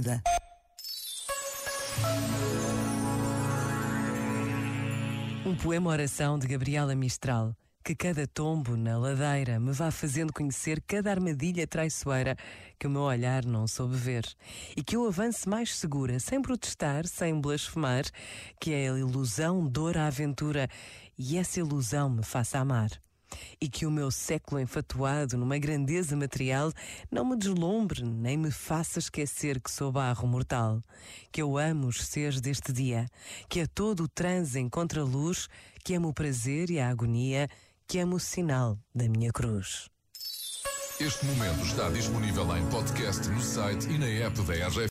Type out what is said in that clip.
vida. Um poema oração de Gabriela Mistral. Que cada tombo na ladeira me vá fazendo conhecer cada armadilha traiçoeira que o meu olhar não soube ver. E que eu avance mais segura, sem protestar, sem blasfemar, que é a ilusão dor a aventura e essa ilusão me faça amar e que o meu século enfatuado numa grandeza material não me deslumbre nem me faça esquecer que sou barro mortal, que eu amo os seres deste dia, que a todo o transe encontra luz, que amo o prazer e a agonia, que amo o sinal da minha cruz. Este momento está disponível em podcast no site e na app da RGF.